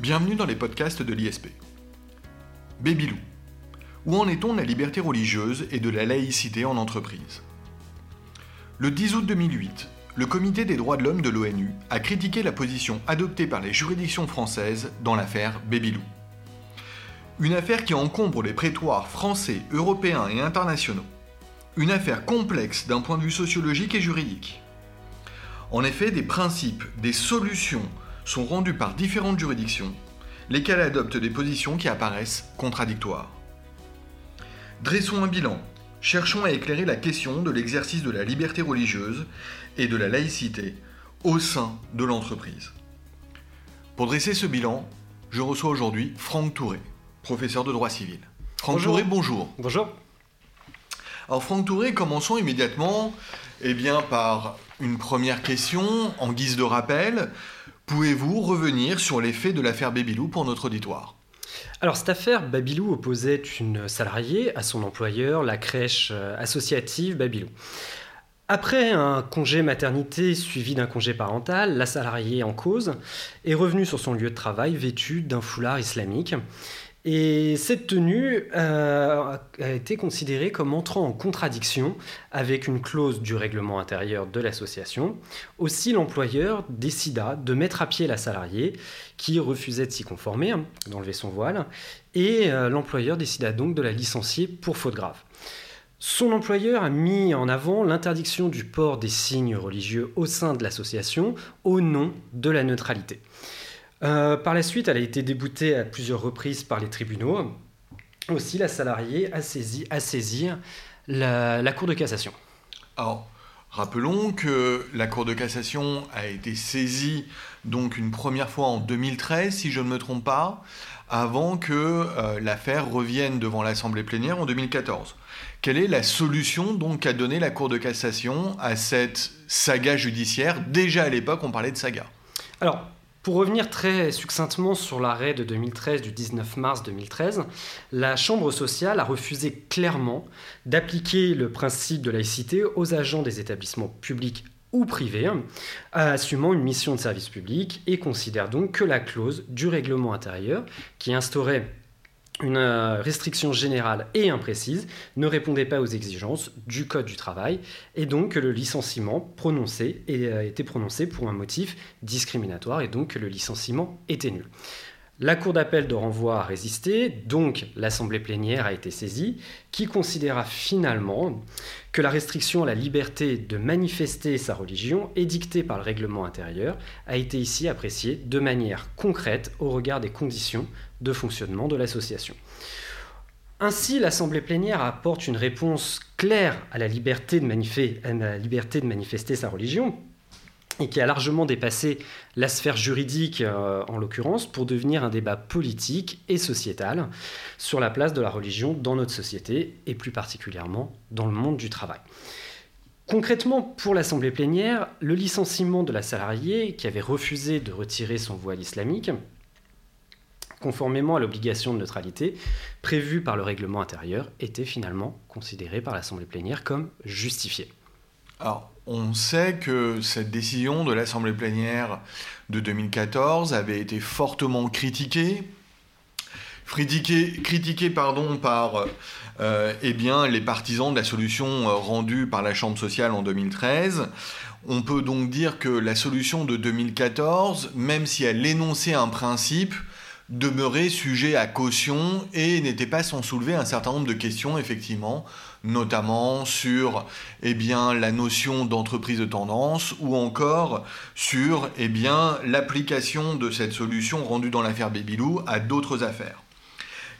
Bienvenue dans les podcasts de l'ISP. Babylou. Où en est-on de la liberté religieuse et de la laïcité en entreprise? Le 10 août 2008, le Comité des droits de l'homme de l'ONU a critiqué la position adoptée par les juridictions françaises dans l'affaire Babylou. Une affaire qui encombre les prétoires français, européens et internationaux. Une affaire complexe d'un point de vue sociologique et juridique. En effet, des principes, des solutions sont rendus par différentes juridictions, lesquelles adoptent des positions qui apparaissent contradictoires. Dressons un bilan, cherchons à éclairer la question de l'exercice de la liberté religieuse et de la laïcité au sein de l'entreprise. Pour dresser ce bilan, je reçois aujourd'hui Franck Touré professeur de droit civil. Franck Touré, bonjour. Bonjour. Alors Franck Touré, commençons immédiatement eh bien, par une première question en guise de rappel. Pouvez-vous revenir sur les faits de l'affaire Babylou pour notre auditoire? Alors cette affaire, Babylou opposait une salariée à son employeur, la crèche euh, associative Babylou. Après un congé maternité suivi d'un congé parental, la salariée en cause est revenue sur son lieu de travail vêtue d'un foulard islamique et cette tenue euh, a été considérée comme entrant en contradiction avec une clause du règlement intérieur de l'association. Aussi, l'employeur décida de mettre à pied la salariée qui refusait de s'y conformer, hein, d'enlever son voile, et euh, l'employeur décida donc de la licencier pour faute grave. Son employeur a mis en avant l'interdiction du port des signes religieux au sein de l'association au nom de la neutralité. Euh, par la suite, elle a été déboutée à plusieurs reprises par les tribunaux. Aussi, la salariée a saisi, a saisi la, Cour de cassation. Alors, rappelons que la Cour de cassation a été saisie donc une première fois en 2013, si je ne me trompe pas, avant que euh, l'affaire revienne devant l'Assemblée plénière en 2014. Quelle est la solution donc qu'a donnée la Cour de cassation à cette saga judiciaire? Déjà à l'époque, on parlait de saga. Alors, pour revenir très succinctement sur l'arrêt de 2013 du 19 mars 2013, la Chambre sociale a refusé clairement d'appliquer le principe de laïcité aux agents des établissements publics ou privés, assumant une mission de service public et considère donc que la clause du règlement intérieur qui instaurait une euh, restriction générale et imprécise ne répondait pas aux exigences du Code du travail et donc que le licenciement prononcé a été prononcé pour un motif discriminatoire et donc que le licenciement était nul. La Cour d'appel de renvoi a résisté, donc l'Assemblée plénière a été saisie, qui considéra finalement que la restriction à la liberté de manifester sa religion, édictée par le règlement intérieur, a été ici appréciée de manière concrète au regard des conditions de fonctionnement de l'association. Ainsi, l'Assemblée plénière apporte une réponse claire à la liberté de, à la liberté de manifester sa religion, et qui a largement dépassé la sphère juridique euh, en l'occurrence pour devenir un débat politique et sociétal sur la place de la religion dans notre société et plus particulièrement dans le monde du travail. Concrètement, pour l'Assemblée plénière, le licenciement de la salariée qui avait refusé de retirer son voile islamique, conformément à l'obligation de neutralité prévue par le règlement intérieur, était finalement considéré par l'Assemblée plénière comme justifié. Alors, on sait que cette décision de l'Assemblée plénière de 2014 avait été fortement critiquée, critiquée, par euh, eh les partisans de la solution euh, rendue par la Chambre sociale en 2013. On peut donc dire que la solution de 2014, même si elle énonçait un principe, demeurait sujet à caution et n'était pas sans soulever un certain nombre de questions, effectivement, notamment sur eh la notion d'entreprise de tendance ou encore sur eh l'application de cette solution rendue dans l'affaire Babylou à d'autres affaires.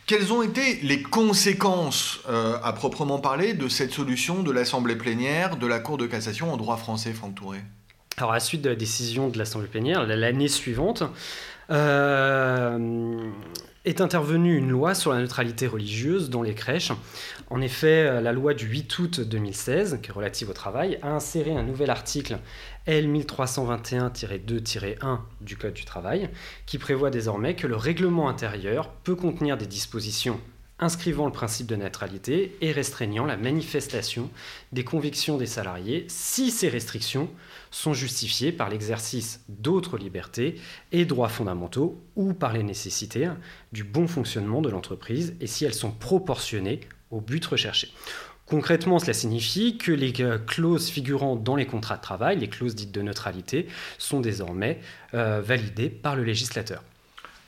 Quelles ont été les conséquences, euh, à proprement parler, de cette solution de l'Assemblée plénière de la Cour de cassation en droit français, Franck Touré? Alors, à la suite de la décision de l'Assemblée plénière, l'année suivante, euh, est intervenue une loi sur la neutralité religieuse dans les crèches. En effet, euh, la loi du 8 août 2016, qui est relative au travail, a inséré un nouvel article L1321-2-1 du Code du travail, qui prévoit désormais que le règlement intérieur peut contenir des dispositions inscrivant le principe de neutralité et restreignant la manifestation des convictions des salariés si ces restrictions sont justifiées par l'exercice d'autres libertés et droits fondamentaux ou par les nécessités du bon fonctionnement de l'entreprise et si elles sont proportionnées au but recherché. Concrètement, cela signifie que les euh, clauses figurant dans les contrats de travail, les clauses dites de neutralité, sont désormais euh, validées par le législateur.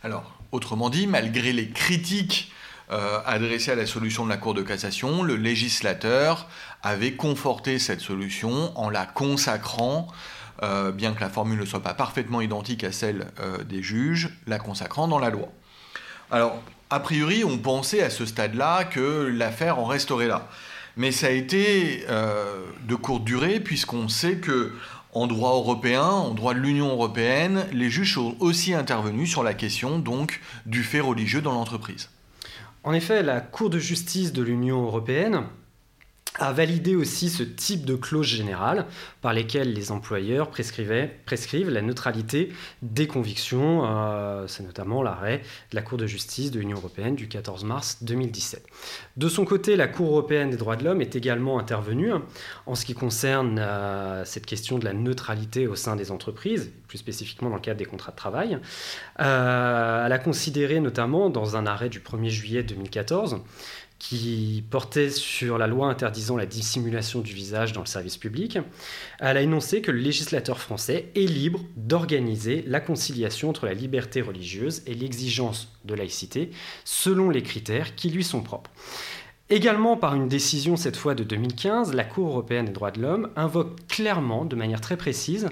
Alors, autrement dit, malgré les critiques euh, adressées à la solution de la Cour de cassation, le législateur avait conforté cette solution en la consacrant, bien que la formule ne soit pas parfaitement identique à celle des juges, la consacrant dans la loi. Alors, a priori, on pensait à ce stade-là que l'affaire en resterait là. Mais ça a été euh, de courte durée, puisqu'on sait que en droit européen, en droit de l'Union européenne, les juges sont aussi intervenus sur la question du fait religieux dans l'entreprise. En effet, la Cour de justice de l'Union européenne a validé aussi ce type de clause générale par lesquelles les employeurs prescrivent la neutralité des convictions. Euh, c'est notamment l'arrêt de la Cour de justice de l'Union européenne du 14 mars 2017. De son côté, la Cour européenne des droits de l'homme est également intervenue en ce qui concerne euh, cette question de la neutralité au sein des entreprises, plus spécifiquement dans le cadre des contrats de travail. Euh, elle a considéré notamment dans un arrêt du 1er juillet 2014 qui portait sur la loi interdisant la dissimulation du visage dans le service public, elle a énoncé que le législateur français est libre d'organiser la conciliation entre la liberté religieuse et l'exigence de laïcité selon les critères qui lui sont propres. Également par une décision cette fois de 2015, la Cour européenne des droits de l'homme invoque clairement, de manière très précise,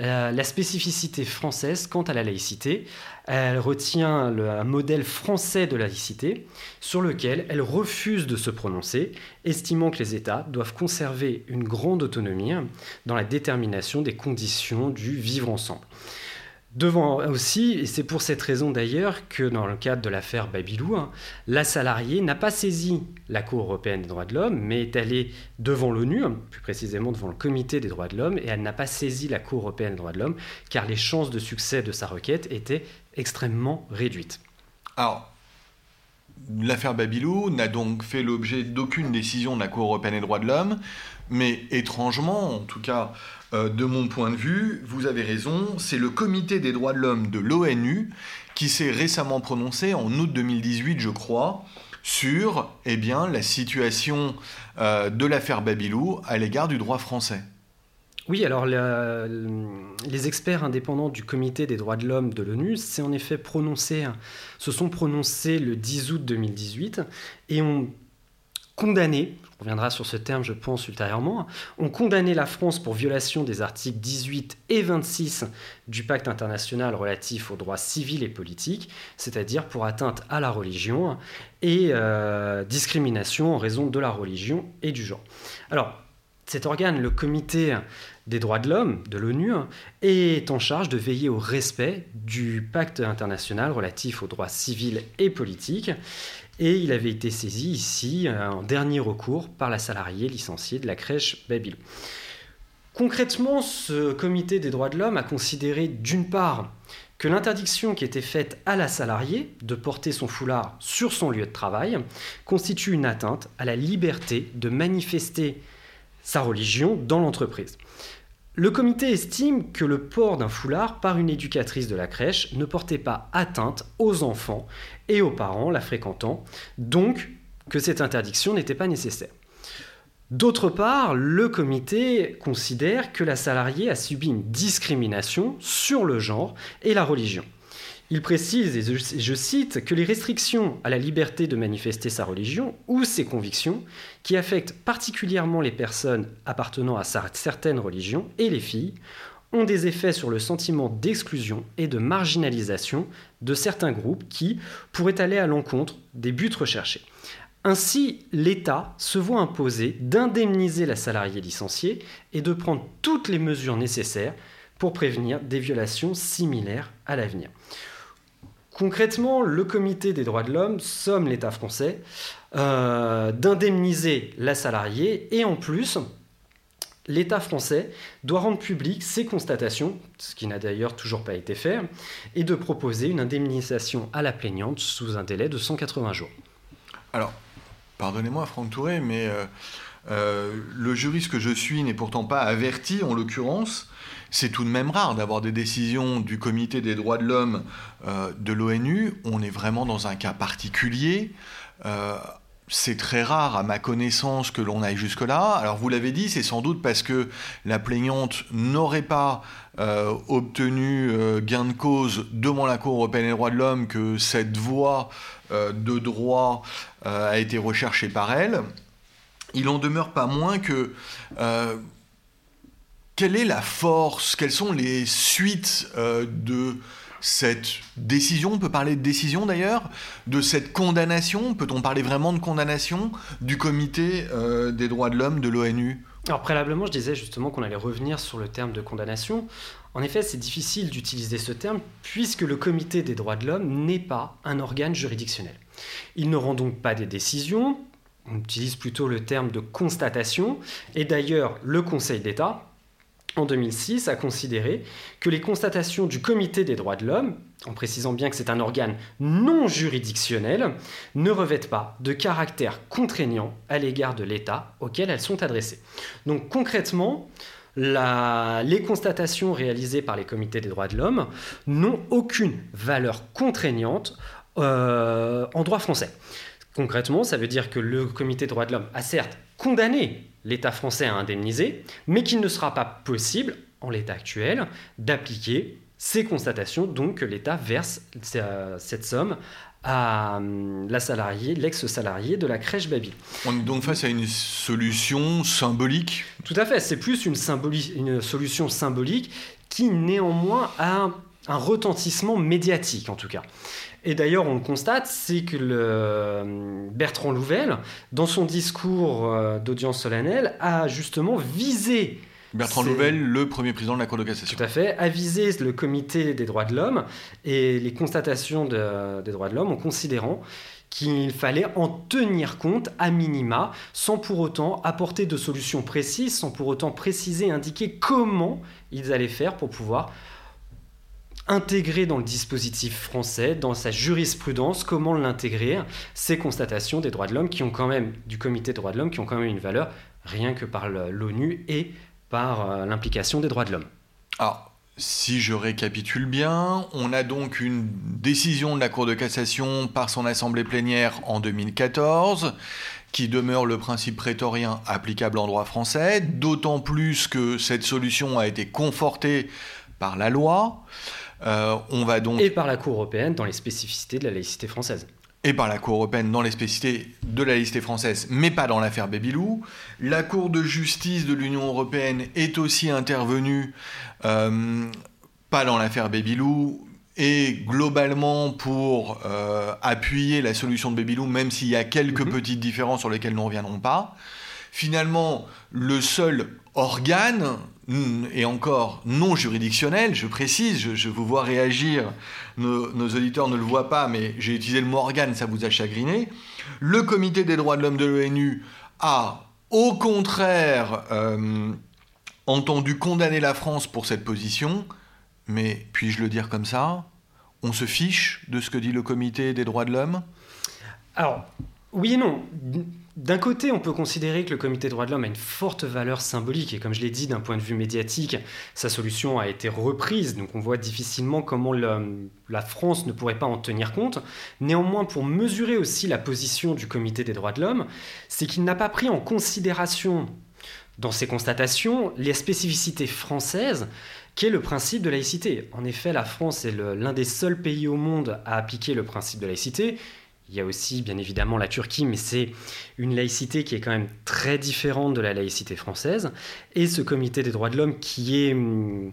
euh, la spécificité française quant à la laïcité. Elle retient le, un modèle français de laïcité sur lequel elle refuse de se prononcer, estimant que les États doivent conserver une grande autonomie dans la détermination des conditions du vivre ensemble. Devant aussi, et c'est pour cette raison d'ailleurs que dans le cadre de l'affaire Babylou, hein, la salariée n'a pas saisi la Cour européenne des droits de l'homme, mais est allée devant l'ONU, hein, plus précisément devant le Comité des droits de l'homme, et elle n'a pas saisi la Cour européenne des droits de l'homme, car les chances de succès de sa requête étaient extrêmement réduites. L'affaire Babylou n'a donc fait l'objet d'aucune décision de la Cour européenne des droits de l'homme, mais étrangement, en tout cas euh, de mon point de vue, vous avez raison, c'est le Comité des droits de l'homme de l'ONU qui s'est récemment prononcé en août 2018, je crois, sur eh la situation euh, de l'affaire Babylou à l'égard du droit français. Oui, alors les experts indépendants du Comité des droits de l'homme de l'ONU en effet se sont prononcés le 10 août 2018 et ont condamné, on reviendra sur ce terme je pense ultérieurement, ont condamné la France pour violation des articles 18 et 26 du pacte international relatif aux droits civils et politiques, c'est-à-dire pour atteinte à la religion et euh, discrimination en raison de la religion et du genre. Alors, cet organe, le comité des droits de l'homme de l'ONU est en charge de veiller au respect du pacte international relatif aux droits civils et politiques. Et il avait été saisi ici euh, en dernier recours par la salariée licenciée de la crèche Babylou. Concrètement, ce comité des droits de l'homme a considéré d'une part que l'interdiction qui était faite à la salariée de porter son foulard sur son lieu de travail constitue une atteinte à la liberté de manifester sa religion dans l'entreprise. Le comité estime que le port d'un foulard par une éducatrice de la crèche ne portait pas atteinte aux enfants et aux parents la fréquentant, donc que cette interdiction n'était pas nécessaire. D'autre part, le comité considère que la salariée a subi une discrimination sur le genre et la religion. Il précise, et je, cite, que les restrictions à la liberté de manifester sa religion ou ses convictions, qui affectent particulièrement les personnes appartenant à certaines religions et les filles, ont des effets sur le sentiment d'exclusion et de marginalisation de certains groupes qui pourraient aller à l'encontre des buts recherchés. Ainsi, l'État se voit imposer d'indemniser la salariée licenciée et de prendre toutes les mesures nécessaires pour prévenir des violations similaires à l'avenir. Concrètement, le Comité des droits de l'homme somme l'État français euh, d'indemniser la salariée et en plus, l'État français doit rendre public ses constatations, ce qui n'a d'ailleurs toujours pas été fait, et de proposer une indemnisation à la plaignante sous un délai de 180 jours. Alors, pardonnez-moi Franck Touré, mais le juriste que je suis n'est pourtant pas averti en l'occurrence. C'est tout de même rare d'avoir des décisions du Comité des droits de l'homme de l'ONU. On est vraiment dans un cas particulier c'est très rare à ma connaissance que l'on aille jusque-là. Alors vous l'avez dit, c'est sans doute parce que la plaignante n'aurait pas euh, obtenu euh, gain de cause devant la Cour européenne des droits de l'homme que cette voie euh, de droit a été recherchée par elle. Il en demeure pas moins que quelle est la force, quelles sont les suites de cette décision, on peut parler de décision d'ailleurs, de cette condamnation, peut-on parler vraiment de condamnation du comité euh, des droits de l'homme de l'ONU? Alors préalablement, je disais justement qu'on allait revenir sur le terme de condamnation. En effet, c'est difficile d'utiliser ce terme puisque le comité des droits de l'homme n'est pas un organe juridictionnel. Il ne rend donc pas des décisions, on utilise plutôt le terme de constatation, et d'ailleurs le Conseil d'État, en 2006, a considéré que les constatations du Comité des droits de l'homme, en précisant bien que c'est un organe non juridictionnel, ne revêtent pas de caractère contraignant à l'égard de l'État auquel elles sont adressées. Donc concrètement, les constatations réalisées par les comités des droits de l'homme n'ont aucune valeur contraignante euh, en droit français. Concrètement, ça veut dire que le comité des droits de l'homme a certes condamné l'État français à indemniser, mais qu'il ne sera pas possible, en l'état actuel, d'appliquer ces constatations, donc que l'État verse cette somme à hum, la salariée, l'ex-salarié de la crèche Baby. On est donc face à une solution symbolique? Tout à fait, c'est plus une, une, solution symbolique qui néanmoins a un retentissement médiatique en tout cas. Et d'ailleurs, on le constate, c'est que le euh, Bertrand Louvel, dans son discours euh, d'audience solennelle, a justement visé Bertrand Louvel, le premier président de la Cour de cassation. Tout à fait, a visé le comité des droits de l'homme et les constatations des droits de l'homme en considérant qu'il fallait en tenir compte à minima, sans pour autant apporter de solutions précises, sans pour autant préciser, indiquer comment ils allaient faire pour pouvoir intégrer dans le dispositif français, dans sa jurisprudence, comment l'intégrer, ces constatations des droits de l'homme qui ont quand même, du comité des droits de l'homme, qui ont quand même une valeur rien que par l'ONU et par euh, l'implication des droits de l'homme. Alors, si je récapitule bien, on a donc une décision de la Cour de cassation par son assemblée plénière en 2014 qui demeure le principe prétorien applicable en droit français, d'autant plus que cette solution a été confortée par la loi. Euh, on va donc... Et par la Cour européenne dans les spécificités de la laïcité française et par la Cour européenne dans les spécificités de la laïcité française, mais pas dans l'affaire Babylou. La Cour de justice de l'Union européenne est aussi intervenue, euh, pas dans l'affaire Babylou, et globalement pour euh, appuyer la solution de Babylou, même s'il y a quelques mhm. petites différences sur lesquelles nous ne reviendrons pas. Finalement, le seul organe, et encore non juridictionnel, je précise, je, vous vois réagir, nos, auditeurs ne le voient pas, mais j'ai utilisé le mot organe, ça vous a chagriné. Le comité des droits de l'homme de l'ONU a, au contraire, euh, entendu condamner la France pour cette position, mais puis-je le dire comme ça On se fiche de ce que dit le comité des droits de l'homme? Alors, oui et non. D'un côté, on peut considérer que le Comité des droits de l'homme a une forte valeur symbolique, et comme je l'ai dit, d'un point de vue médiatique, sa solution a été reprise, donc on voit difficilement comment la France ne pourrait pas en tenir compte. Néanmoins, pour mesurer aussi la position du Comité des droits de l'homme, c'est qu'il n'a pas pris en considération dans ses constatations les spécificités françaises qu'est le principe de laïcité. En effet, la France est l'un des seuls pays au monde à appliquer le principe de laïcité. Il y a aussi bien évidemment la Turquie, mais c'est une laïcité qui est quand même très différente de la laïcité française. Et ce comité des droits de l'homme qui est hum,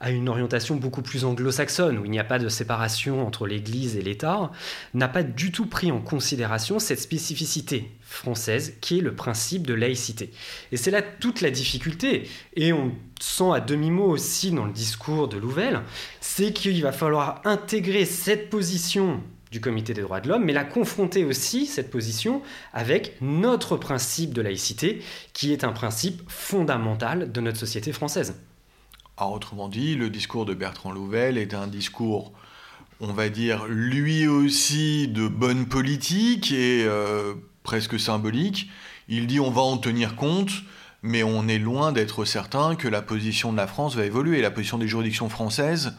a une orientation beaucoup plus anglo-saxonne, où il n'y a pas de séparation entre l'Église et l'État, n'a pas du tout pris en considération cette spécificité française qui est le principe de laïcité. Et c'est là toute la difficulté, et on sent à demi-mot aussi dans le discours de Louvel, c'est qu'il va falloir intégrer cette position du Comité des droits de l'homme, mais la confronter aussi, cette position, avec notre principe de laïcité, qui est un principe fondamental de notre société française. autrement dit, le discours de Bertrand Louvel est un discours on va dire, lui aussi de bonne politique et presque symbolique. Il dit on va en tenir compte, mais on est loin d'être certain que la position de la France va évoluer. La position des juridictions françaises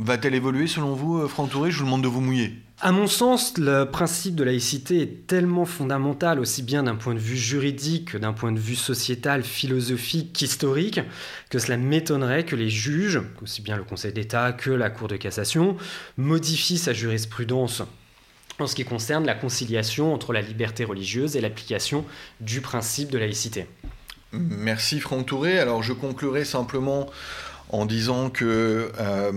va-t-elle évoluer selon vous, euh, Franck Touré? Je vous demande de vous mouiller. À mon sens, le principe de laïcité est tellement fondamental, aussi bien d'un point de vue juridique que d'un point de vue sociétal, philosophique, qu'historique, que cela m'étonnerait que les juges, aussi bien le Conseil d'État que la Cour de cassation, modifient sa jurisprudence en ce qui concerne la conciliation entre la liberté religieuse et l'application du principe de laïcité. Merci Franck Touré. Alors je conclurai simplement en disant que euh,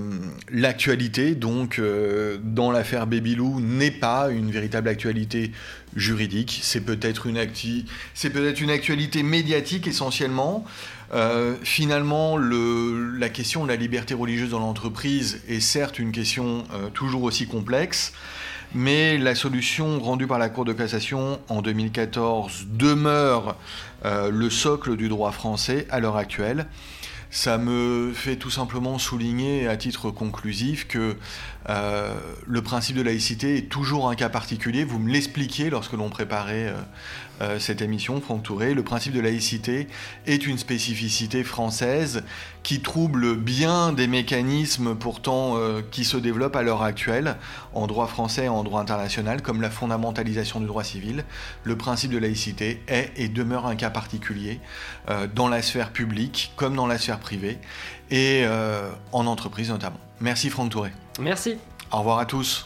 l'actualité, donc euh, dans l'affaire Babylou, n'est pas une véritable actualité juridique. C'est peut-être une, actualité médiatique essentiellement. Euh, finalement, le, la question de la liberté religieuse dans l'entreprise est certes une question toujours aussi complexe mais la solution rendue par la Cour de cassation en 2014 demeure le socle du droit français à l'heure actuelle. Ça me fait tout simplement souligner à titre conclusif que euh, le principe de laïcité est toujours un cas particulier. Vous me l'expliquiez lorsque l'on préparait euh, euh, cette émission, Franck Touré. Le principe de laïcité est une spécificité française qui trouble bien des mécanismes pourtant qui se développent à l'heure actuelle en droit français et en droit international, comme la fondamentalisation du droit civil. Le principe de laïcité est et demeure un cas particulier dans la sphère publique comme dans la sphère privée et en entreprise notamment. Merci Franck Touré. Merci. Au revoir à tous.